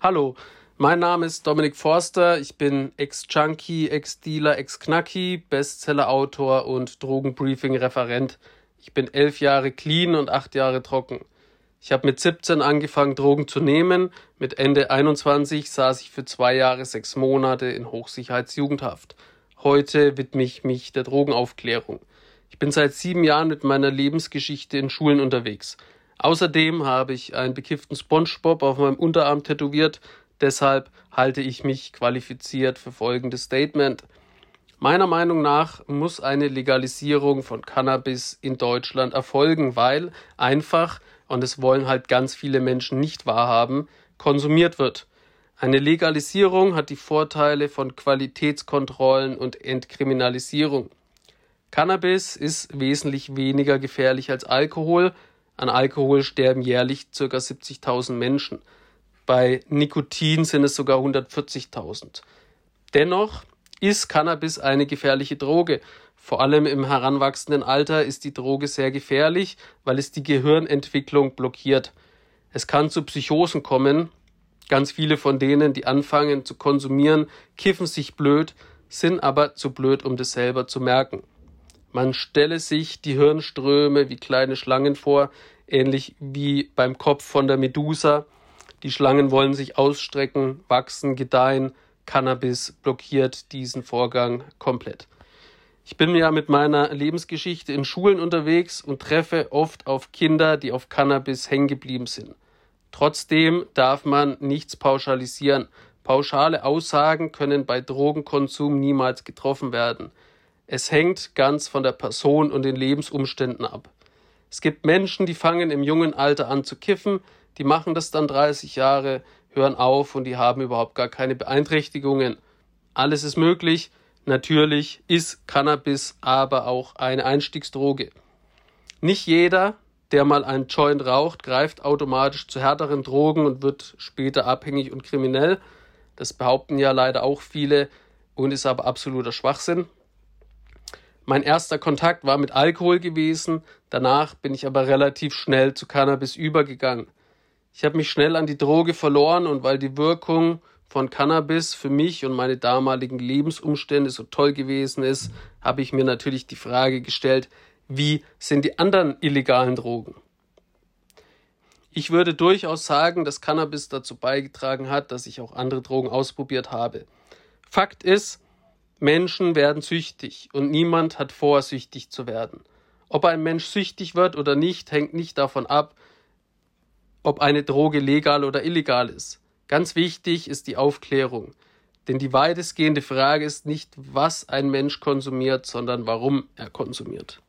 Hallo, mein Name ist Dominik Forster. Ich bin Ex-Junkie, Ex-Dealer, Ex-Knacki, Bestseller-Autor und Drogenbriefing-Referent. Ich bin elf Jahre clean und acht Jahre trocken. Ich habe mit 17 angefangen, Drogen zu nehmen. Mit Ende 21 saß ich für zwei Jahre, sechs Monate in Hochsicherheitsjugendhaft. Heute widme ich mich der Drogenaufklärung. Ich bin seit sieben Jahren mit meiner Lebensgeschichte in Schulen unterwegs. Außerdem habe ich einen bekifften SpongeBob auf meinem Unterarm tätowiert. Deshalb halte ich mich qualifiziert für folgendes Statement. Meiner Meinung nach muss eine Legalisierung von Cannabis in Deutschland erfolgen, weil einfach, und es wollen halt ganz viele Menschen nicht wahrhaben, konsumiert wird. Eine Legalisierung hat die Vorteile von Qualitätskontrollen und Entkriminalisierung. Cannabis ist wesentlich weniger gefährlich als Alkohol, an Alkohol sterben jährlich ca. 70.000 Menschen. Bei Nikotin sind es sogar 140.000. Dennoch ist Cannabis eine gefährliche Droge. Vor allem im heranwachsenden Alter ist die Droge sehr gefährlich, weil es die Gehirnentwicklung blockiert. Es kann zu Psychosen kommen. Ganz viele von denen, die anfangen zu konsumieren, kiffen sich blöd, sind aber zu blöd, um das selber zu merken. Man stelle sich die Hirnströme wie kleine Schlangen vor, ähnlich wie beim Kopf von der Medusa. Die Schlangen wollen sich ausstrecken, wachsen, gedeihen. Cannabis blockiert diesen Vorgang komplett. Ich bin ja mit meiner Lebensgeschichte in Schulen unterwegs und treffe oft auf Kinder, die auf Cannabis hängen geblieben sind. Trotzdem darf man nichts pauschalisieren. Pauschale Aussagen können bei Drogenkonsum niemals getroffen werden. Es hängt ganz von der Person und den Lebensumständen ab. Es gibt Menschen, die fangen im jungen Alter an zu kiffen, die machen das dann 30 Jahre, hören auf und die haben überhaupt gar keine Beeinträchtigungen. Alles ist möglich. Natürlich ist Cannabis aber auch eine Einstiegsdroge. Nicht jeder, der mal einen Joint raucht, greift automatisch zu härteren Drogen und wird später abhängig und kriminell. Das behaupten ja leider auch viele und ist aber absoluter Schwachsinn. Mein erster Kontakt war mit Alkohol gewesen, danach bin ich aber relativ schnell zu Cannabis übergegangen. Ich habe mich schnell an die Droge verloren und weil die Wirkung von Cannabis für mich und meine damaligen Lebensumstände so toll gewesen ist, habe ich mir natürlich die Frage gestellt, wie sind die anderen illegalen Drogen? Ich würde durchaus sagen, dass Cannabis dazu beigetragen hat, dass ich auch andere Drogen ausprobiert habe. Fakt ist, Menschen werden süchtig und niemand hat vor, süchtig zu werden. Ob ein Mensch süchtig wird oder nicht, hängt nicht davon ab, ob eine Droge legal oder illegal ist. Ganz wichtig ist die Aufklärung. Denn die weitestgehende Frage ist nicht, was ein Mensch konsumiert, sondern warum er konsumiert.